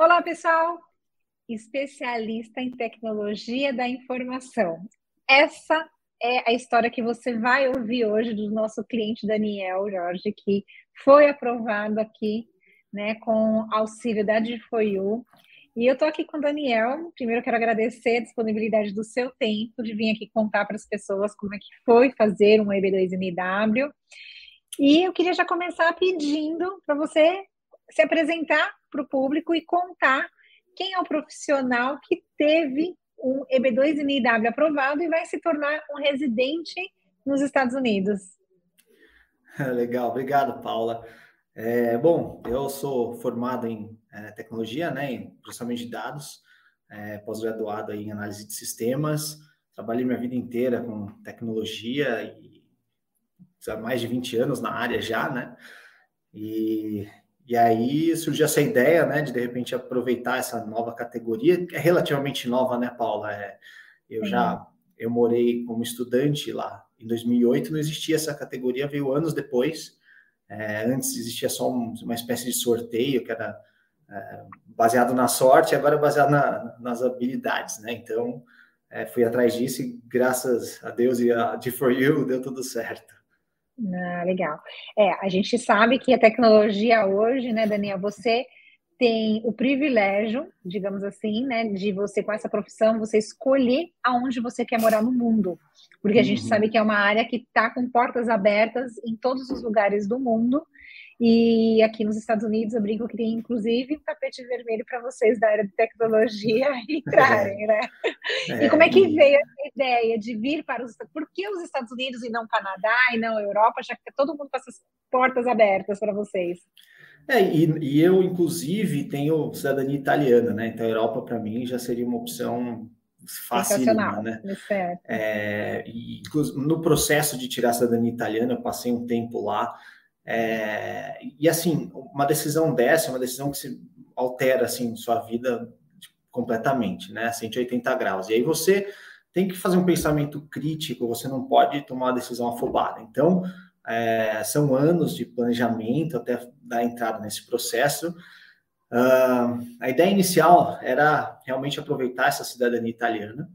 Olá, pessoal! Especialista em tecnologia da informação. Essa é a história que você vai ouvir hoje do nosso cliente Daniel Jorge, que foi aprovado aqui, né, com auxílio da DFOU. E eu estou aqui com o Daniel. Primeiro, quero agradecer a disponibilidade do seu tempo de vir aqui contar para as pessoas como é que foi fazer um EB2NW. E eu queria já começar pedindo para você se apresentar para o público e contar quem é o profissional que teve um EB2NIW aprovado e vai se tornar um residente nos Estados Unidos. Legal, obrigado, Paula. É, bom, eu sou formado em é, tecnologia, né, em processamento de dados, é, pós-graduado em análise de sistemas, trabalhei minha vida inteira com tecnologia e há mais de 20 anos na área já, né, e e aí surgiu essa ideia, né, de de repente aproveitar essa nova categoria, que é relativamente nova, né, Paula? É, eu já eu morei como estudante lá em 2008, não existia essa categoria, veio anos depois. É, antes existia só um, uma espécie de sorteio que era é, baseado na sorte, agora é baseado na, nas habilidades, né? Então é, fui atrás disso e graças a Deus e a D4U deu tudo certo. Ah, legal. É, a gente sabe que a tecnologia hoje, né, Daniel, você tem o privilégio, digamos assim, né, de você com essa profissão, você escolher aonde você quer morar no mundo, porque a gente uhum. sabe que é uma área que está com portas abertas em todos os lugares do mundo e aqui nos Estados Unidos, eu brinco que tem inclusive um tapete vermelho para vocês da área de tecnologia entrarem, né? É. E como é que veio essa ideia de vir para os Estados Por que os Estados Unidos e não Canadá e não Europa, já que tá todo mundo com essas portas abertas para vocês? É, e, e, eu, inclusive, tenho cidadania italiana, né? Então, a Europa, para mim, já seria uma opção fácil, né? É, e, no processo de tirar a cidadania italiana, eu passei um tempo lá, é, e assim, uma decisão dessa é uma decisão que se altera assim sua vida completamente, né? 180 graus. E aí você tem que fazer um pensamento crítico, você não pode tomar uma decisão afobada. Então, é, são anos de planejamento até dar entrada nesse processo. Uh, a ideia inicial era realmente aproveitar essa cidadania italiana,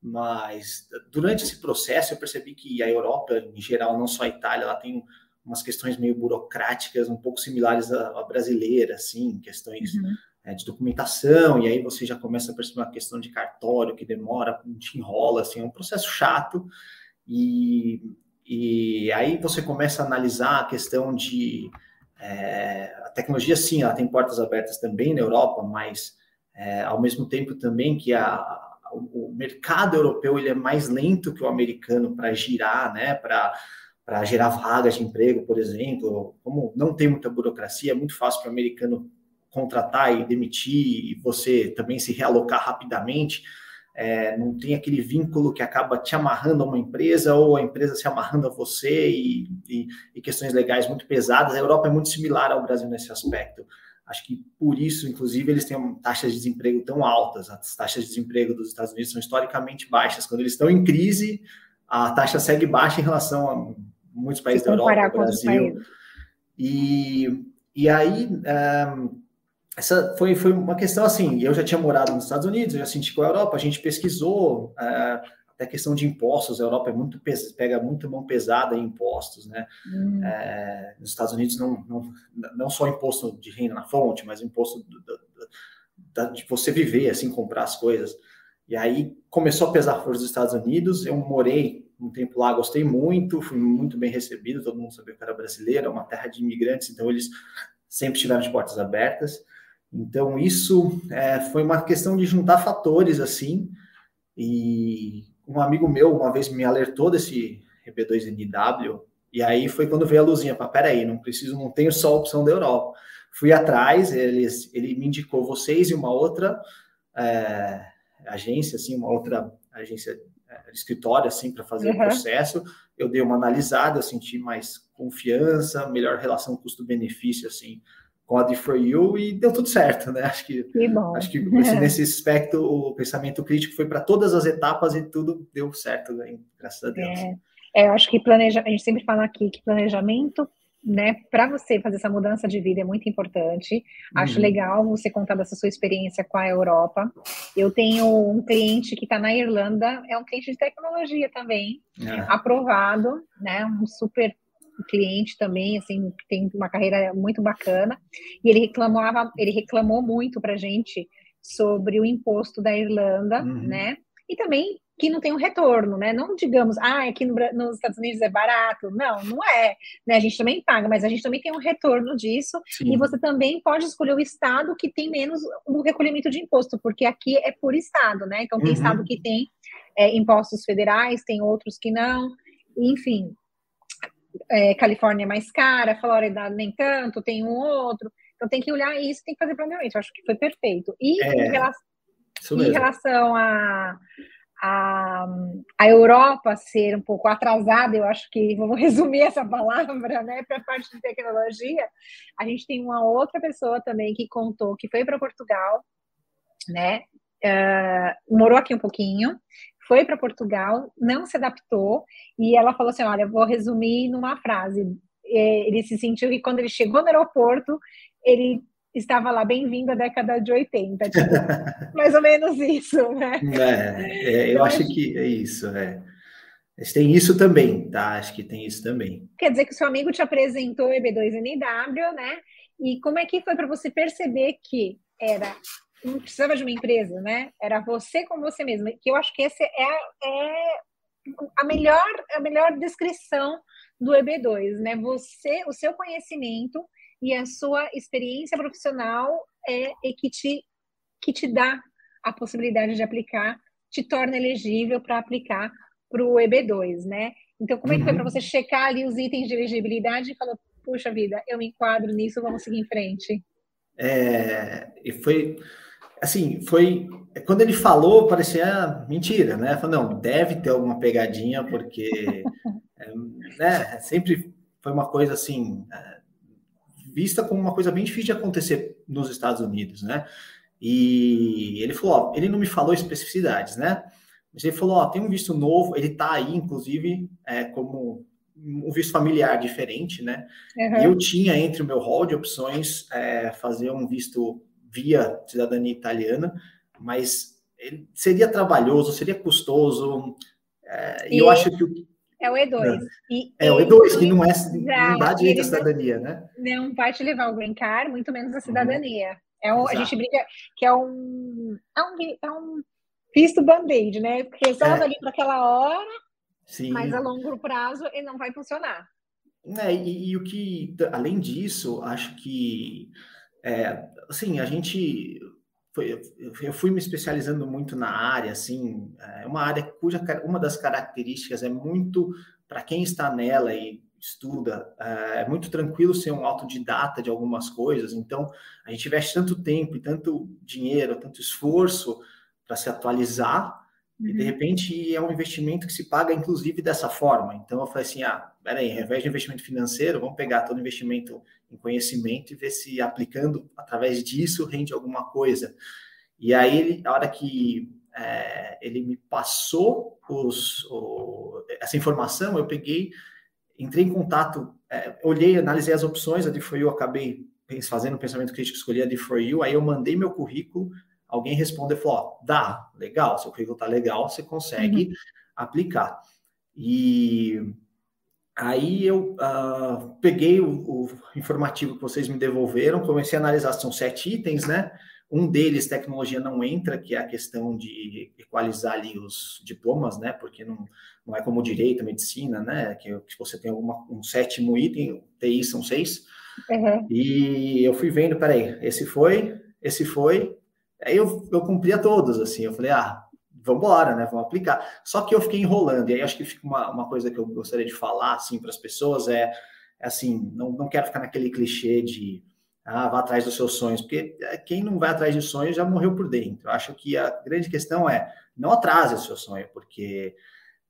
mas durante esse processo eu percebi que a Europa, em geral, não só a Itália, ela tem umas questões meio burocráticas, um pouco similares à, à brasileira, assim, questões uhum. é, de documentação, e aí você já começa a perceber uma questão de cartório que demora, te enrola, assim, é um processo chato, e, e aí você começa a analisar a questão de é, a tecnologia, sim, ela tem portas abertas também na Europa, mas é, ao mesmo tempo também que a, o mercado europeu ele é mais lento que o americano para girar, né, para para gerar vagas de emprego, por exemplo. Como não tem muita burocracia, é muito fácil para o americano contratar e demitir e você também se realocar rapidamente. É, não tem aquele vínculo que acaba te amarrando a uma empresa ou a empresa se amarrando a você e, e, e questões legais muito pesadas. A Europa é muito similar ao Brasil nesse aspecto. Acho que por isso, inclusive, eles têm taxas de desemprego tão altas. As taxas de desemprego dos Estados Unidos são historicamente baixas. Quando eles estão em crise, a taxa segue baixa em relação muitos países da Europa, Brasil. E, e aí, um, eh, essa foi, foi uma questão assim, eu já tinha morado nos Estados Unidos, eu já senti com a Europa, a gente pesquisou uh, até questão de impostos, a Europa é muito pega muito mão pesada em impostos, né? Hum. É, nos Estados Unidos não, não, não só imposto de renda na fonte, mas imposto do, do, do, de você viver, assim, comprar as coisas. E aí começou a pesar fora dos Estados Unidos, eu morei um tempo lá, gostei muito, fui muito bem recebido, todo mundo sabia que era brasileiro, é uma terra de imigrantes, então eles sempre tiveram as portas abertas. Então, isso é, foi uma questão de juntar fatores, assim, e um amigo meu uma vez me alertou desse RB2NW, e aí foi quando veio a luzinha, para peraí, não preciso, não tenho só a opção da Europa. Fui atrás, ele, ele me indicou vocês e uma outra é, agência, assim, uma outra agência escritório assim para fazer uhum. o processo. Eu dei uma analisada, eu senti mais confiança, melhor relação custo-benefício assim com a D4U e deu tudo certo, né? Acho que, que acho que esse, nesse aspecto o pensamento crítico foi para todas as etapas e tudo deu certo, né? graças a Deus. É, é, eu acho que planeja, a gente sempre fala aqui que planejamento né, para você fazer essa mudança de vida é muito importante. Acho uhum. legal você contar dessa sua experiência com a Europa. Eu tenho um cliente que está na Irlanda, é um cliente de tecnologia também, é. aprovado, né, um super cliente também, assim, tem uma carreira muito bacana. E ele reclamava, ele reclamou muito para gente sobre o imposto da Irlanda, uhum. né? E também que não tem um retorno, né? Não digamos, ah, aqui no, nos Estados Unidos é barato. Não, não é. Né? A gente também paga, mas a gente também tem um retorno disso. Sim. E você também pode escolher o estado que tem menos o recolhimento de imposto, porque aqui é por estado, né? Então tem uhum. estado que tem é, impostos federais, tem outros que não. Enfim, é, Califórnia é mais cara, Flórida nem tanto, tem um outro. Então tem que olhar isso, tem que fazer planejamento. Eu acho que foi perfeito. E é, em, relação, em relação a a, a Europa ser um pouco atrasada, eu acho que vamos resumir essa palavra, né, para a parte de tecnologia. A gente tem uma outra pessoa também que contou que foi para Portugal, né, uh, morou aqui um pouquinho, foi para Portugal, não se adaptou e ela falou assim, olha, vou resumir numa frase. Ele se sentiu que quando ele chegou no aeroporto, ele estava lá, bem-vindo à década de 80, tipo, mais ou menos isso, né? É, é, eu acho que é isso, é. Mas tem isso também, tá? Acho que tem isso também. Quer dizer que o seu amigo te apresentou o EB2NW, né? E como é que foi para você perceber que era não precisava de uma empresa, né? Era você com você mesmo. Que eu acho que esse é, é a melhor a melhor descrição do EB2, né? Você, o seu conhecimento e a sua experiência profissional é, é que te que te dá a possibilidade de aplicar, te torna elegível para aplicar para o EB2, né? Então, como é que foi para uhum. você checar ali os itens de elegibilidade e falar, puxa vida, eu me enquadro nisso, vamos seguir em frente? É, e foi assim, foi quando ele falou, parecia mentira, né? Falou, não, deve ter alguma pegadinha, porque é, né, sempre foi uma coisa assim, é, vista como uma coisa bem difícil de acontecer nos Estados Unidos, né? E ele falou, ó, ele não me falou especificidades, né? Mas ele falou, ó, tem um visto novo, ele tá aí, inclusive, é, como um visto familiar diferente, né? Uhum. Eu tinha entre o meu hall de opções é, fazer um visto via cidadania italiana, mas seria trabalhoso, seria custoso. É, e eu acho que é o E2. E é o E2, que não, é, não dá direito à cidadania, né? Não vai te levar ao green card, muito menos a uhum. cidadania. É um, a gente brinca que é um, é um, é um visto band-aid, né? Resolve é. ali para aquela hora, Sim. mas a longo prazo ele não vai funcionar. É, e, e, o que, além disso, acho que, é, assim, a gente foi, eu fui me especializando muito na área, assim, é uma área cuja uma das características é muito para quem está nela e estuda, é, é muito tranquilo ser um autodidata de algumas coisas. Então, a gente investe tanto tempo e tanto dinheiro, tanto esforço para se atualizar Uhum. E de repente é um investimento que se paga, inclusive, dessa forma. Então eu falei assim: ah, peraí, ao invés de investimento financeiro, vamos pegar todo o investimento em conhecimento e ver se aplicando através disso rende alguma coisa. E aí, a hora que é, ele me passou os, o, essa informação, eu peguei, entrei em contato, é, olhei, analisei as opções, a de For You, acabei fazendo um pensamento crítico, escolhi a de For You, aí eu mandei meu currículo alguém respondeu e falou: ó, dá, legal, seu currículo tá legal, você consegue uhum. aplicar. E aí eu uh, peguei o, o, informativo que vocês me devolveram, comecei a analisar, são sete itens, né? Um deles, tecnologia não entra, que é a questão de equalizar ali os diplomas, né? Porque não, não é como direito, medicina, né? Que, que você tem alguma, um sétimo item, TI são seis. Uhum. E eu fui vendo, peraí, esse foi, esse foi, Aí eu, eu cumpria todos, assim, eu falei, ah, vamos embora, né, vamos aplicar. Só que eu fiquei enrolando, e aí acho que fica uma, uma coisa que eu gostaria de falar, assim, para as pessoas é, é, assim, não, não quero ficar naquele clichê de, ah, vá atrás dos seus sonhos, porque é, quem não vai atrás de sonhos já morreu por dentro. Eu acho que a grande questão é, não atrase o seu sonho, porque...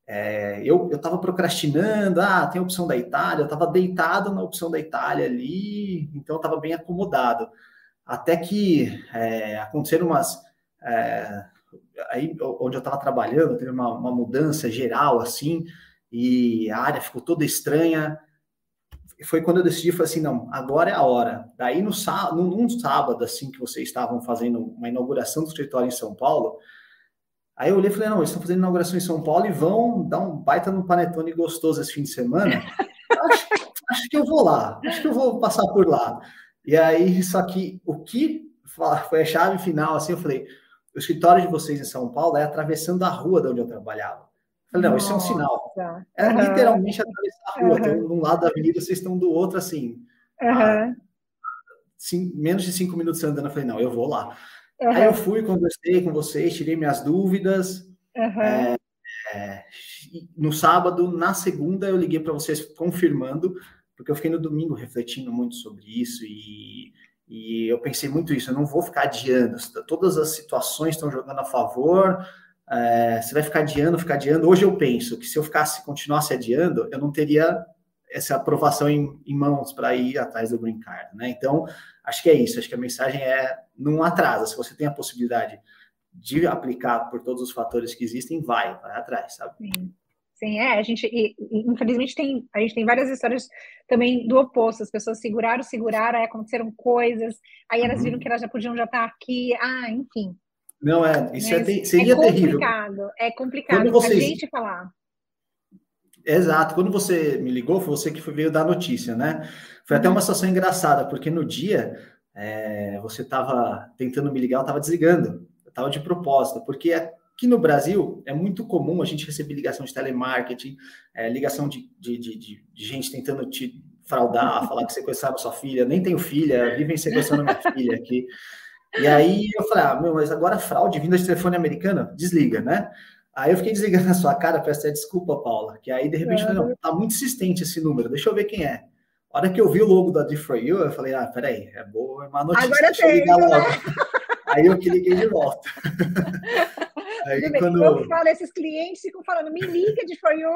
É, eu estava procrastinando, ah, tem a opção da Itália, eu estava deitado na opção da Itália ali, então estava bem acomodado até que é, aconteceram umas. É, aí onde eu estava trabalhando, teve uma, uma, mudança geral assim, e a área ficou toda estranha. foi quando eu decidi, falei assim, não, agora é a hora. Daí no sábado, num sábado, assim, que vocês estavam fazendo uma inauguração do escritório em São Paulo, aí eu olhei e falei, não, eles estão fazendo inauguração em São Paulo e vão dar um baita no panetone gostoso esse fim de semana. acho, acho que eu vou lá, acho que eu vou passar por lá. E aí, só que o que foi a chave final, assim, eu falei, o escritório de vocês em São Paulo é atravessando a rua de onde eu trabalhava. Falei, não, isso é um sinal. É uhum. literalmente atravessar a rua. Uhum. de um lado da avenida, vocês estão do outro, assim. Uhum. menos de cinco minutos andando. Eu falei, não, eu vou lá. Uhum. Aí eu fui, conversei com vocês, tirei minhas dúvidas. É, é, no sábado, na segunda, eu liguei para vocês confirmando, porque eu fiquei no domingo refletindo muito sobre isso e, e eu pensei muito isso. Eu não vou ficar adiando. Todas as situações estão jogando a favor é, você vai ficar adiando, ficar adiando. Hoje eu penso que se eu ficasse, continuasse adiando, eu não teria essa aprovação em, em mãos para ir atrás do green card, né? Então, acho que é isso. Acho que a mensagem é não atrasa. Se você tem a possibilidade de aplicar por todos os fatores que existem, vai, vai atrás, sabe? Sim. Sim, é, a gente, e, infelizmente, tem, a gente tem várias histórias também do oposto, as pessoas seguraram, seguraram, aí aconteceram coisas, aí elas uhum. viram que elas já podiam já estar aqui, ah, enfim, não é, isso é, seria é terrível. É complicado Quando vocês... a gente falar. Exato. Quando você me ligou, foi você que veio dar notícia, né? Foi até uma situação engraçada, porque no dia é, você estava tentando me ligar, eu estava desligando. Eu estava de propósito, porque aqui no Brasil é muito comum a gente receber ligação de telemarketing, é, ligação de, de, de, de, gente tentando te fraudar, falar que sequestraram sua filha. Nem tenho filha, vivem sequestrando minha filha aqui. E aí eu falei, ah, meu, mas agora fraude vinda de telefone americano, desliga, né? Aí eu fiquei desligando na sua cara, peço até desculpa, Paula, que aí de repente eu falei, não, tá muito insistente esse número, deixa eu ver quem é. A hora que eu vi o logo da D for You, eu falei, ah, peraí, é boa, é uma notícia, agora deixa tem, eu ligar logo. Aí eu que liguei de volta. Aí, quando... Eu falo, esses clientes ficam falando, me liga de For You,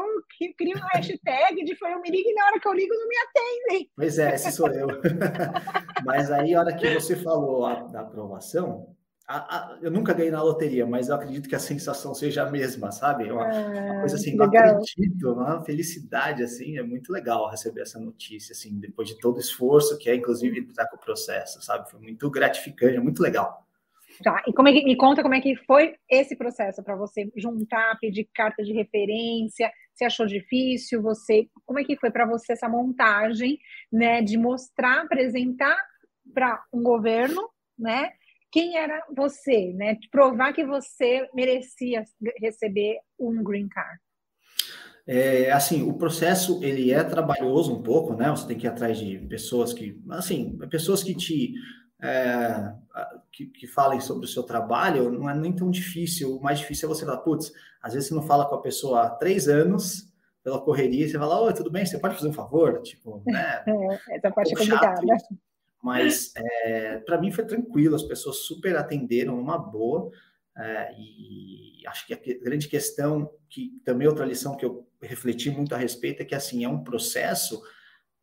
cria um hashtag de For You, me liga e na hora que eu ligo não me atendem. Pois é, esse sou eu. mas aí, a hora que você falou a, da aprovação, a, a, eu nunca ganhei na loteria, mas eu acredito que a sensação seja a mesma, sabe? Uma, uma coisa assim, não acredito, uma felicidade, assim, é muito legal receber essa notícia, assim, depois de todo o esforço que é, inclusive, estar com o processo, sabe? Foi muito gratificante, é muito legal. Tá, e como é que, me conta como é que foi esse processo para você juntar, pedir carta de referência, você achou difícil, você, como é que foi para você essa montagem, né, de mostrar, apresentar para um governo, né, quem era você, né, de provar que você merecia receber um green card. É, assim, o processo ele é trabalhoso um pouco, né? Você tem que ir atrás de pessoas que, assim, pessoas que te é, que, que, falem sobre o seu trabalho, não é nem tão difícil. O mais difícil é você falar, putz, às vezes você não fala com a pessoa há três anos pela correria, e você fala, oi, tudo bem, você pode fazer um favor? Tipo, né? É, essa parte é complicada. Mas é, para mim foi tranquilo, as pessoas super atenderam numa boa. É, e acho que a grande questão, que também outra lição que eu refleti muito a respeito, é que assim, é um processo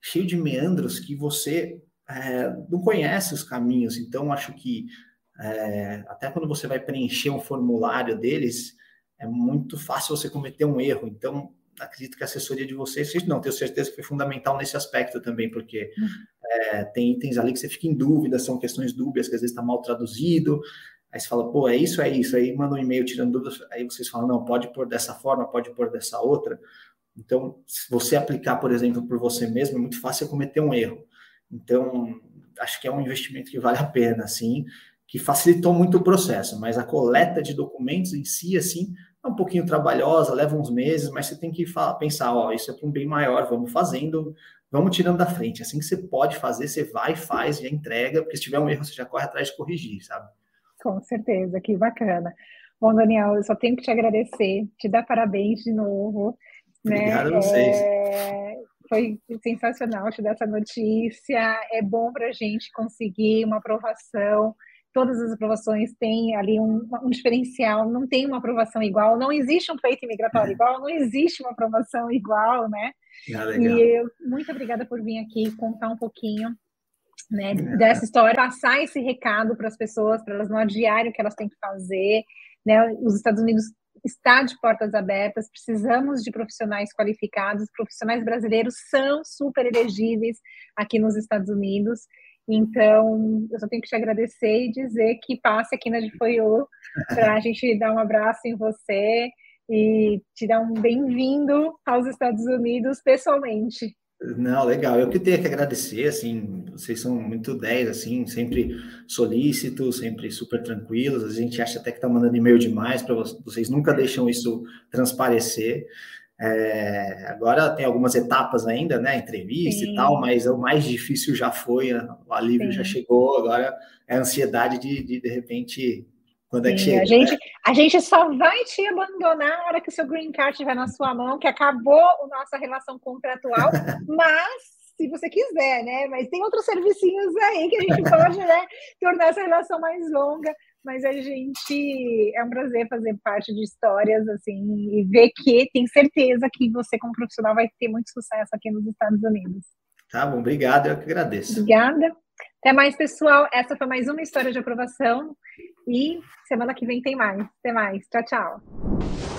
cheio de meandros que você é, não conhece os caminhos, então acho que é, até quando você vai preencher um formulário deles, é muito fácil você cometer um erro. Então, acredito que a assessoria de vocês, não, tenho certeza que foi fundamental nesse aspecto também, porque uhum. é, tem itens ali que você fica em dúvida, são questões dúbias, que às vezes está mal traduzido, aí você fala, pô, é isso, é isso, aí manda um e-mail tirando dúvidas, aí vocês falam, não, pode pôr dessa forma, pode pôr dessa outra. Então, se você aplicar, por exemplo, por você mesmo, é muito fácil cometer um erro. Então, acho que é um investimento que vale a pena, assim, que facilitou muito o processo, mas a coleta de documentos em si, assim, é um pouquinho trabalhosa, leva uns meses, mas você tem que falar, pensar, ó, isso é para um bem maior, vamos fazendo, vamos tirando da frente. Assim que você pode fazer, você vai, faz, já entrega, porque se tiver um erro, você já corre atrás de corrigir, sabe? Com certeza, que bacana. Bom, Daniel, eu só tenho que te agradecer, te dar parabéns de novo. Né? Obrigado né? a vocês. É foi sensacional te dar essa notícia. É bom para a gente conseguir uma aprovação. Todas as aprovações têm ali um, um, diferencial, não tem uma aprovação igual, não existe um pleito imigratório é. igual, não existe uma aprovação igual, né? Ah, e eu, muito obrigada por vir aqui contar um pouquinho né, é. dessa história, passar esse recado para as pessoas, para elas não adiarem o que elas têm que fazer. Né? Os Estados Unidos está de portas abertas, precisamos de profissionais qualificados, profissionais brasileiros são super elegíveis aqui nos Estados Unidos. Então, eu só tenho que te agradecer e dizer que passe aqui na DFOIU para a gente dar um abraço em você e te dar um bem-vindo aos Estados Unidos pessoalmente. Não, legal. Eu que tenho que agradecer, assim, vocês são muito 10, assim, sempre solícitos, sempre super tranquilos. A gente acha até que tá mandando e-mail demais para vocês, nunca deixam isso transparecer. É, agora tem algumas etapas ainda, né? Entrevista Sim. e tal, mas o mais difícil já foi, o alívio Sim. já chegou, agora é a ansiedade de, de, de repente, quando é que chega? A gente, né? a gente só vai te abandonar na hora que o seu green card estiver na sua mão, que acabou a nossa relação contratual, mas se você quiser, né? Mas tem outros servicinhos aí que a gente pode né, tornar essa relação mais longa. Mas a gente é um prazer fazer parte de histórias assim e ver que tem certeza que você, como profissional, vai ter muito sucesso aqui nos Estados Unidos. Tá bom, obrigado, eu que agradeço. Obrigada. Até mais, pessoal. Essa foi mais uma história de aprovação. E semana que vem tem mais. Até mais. Tchau, tchau.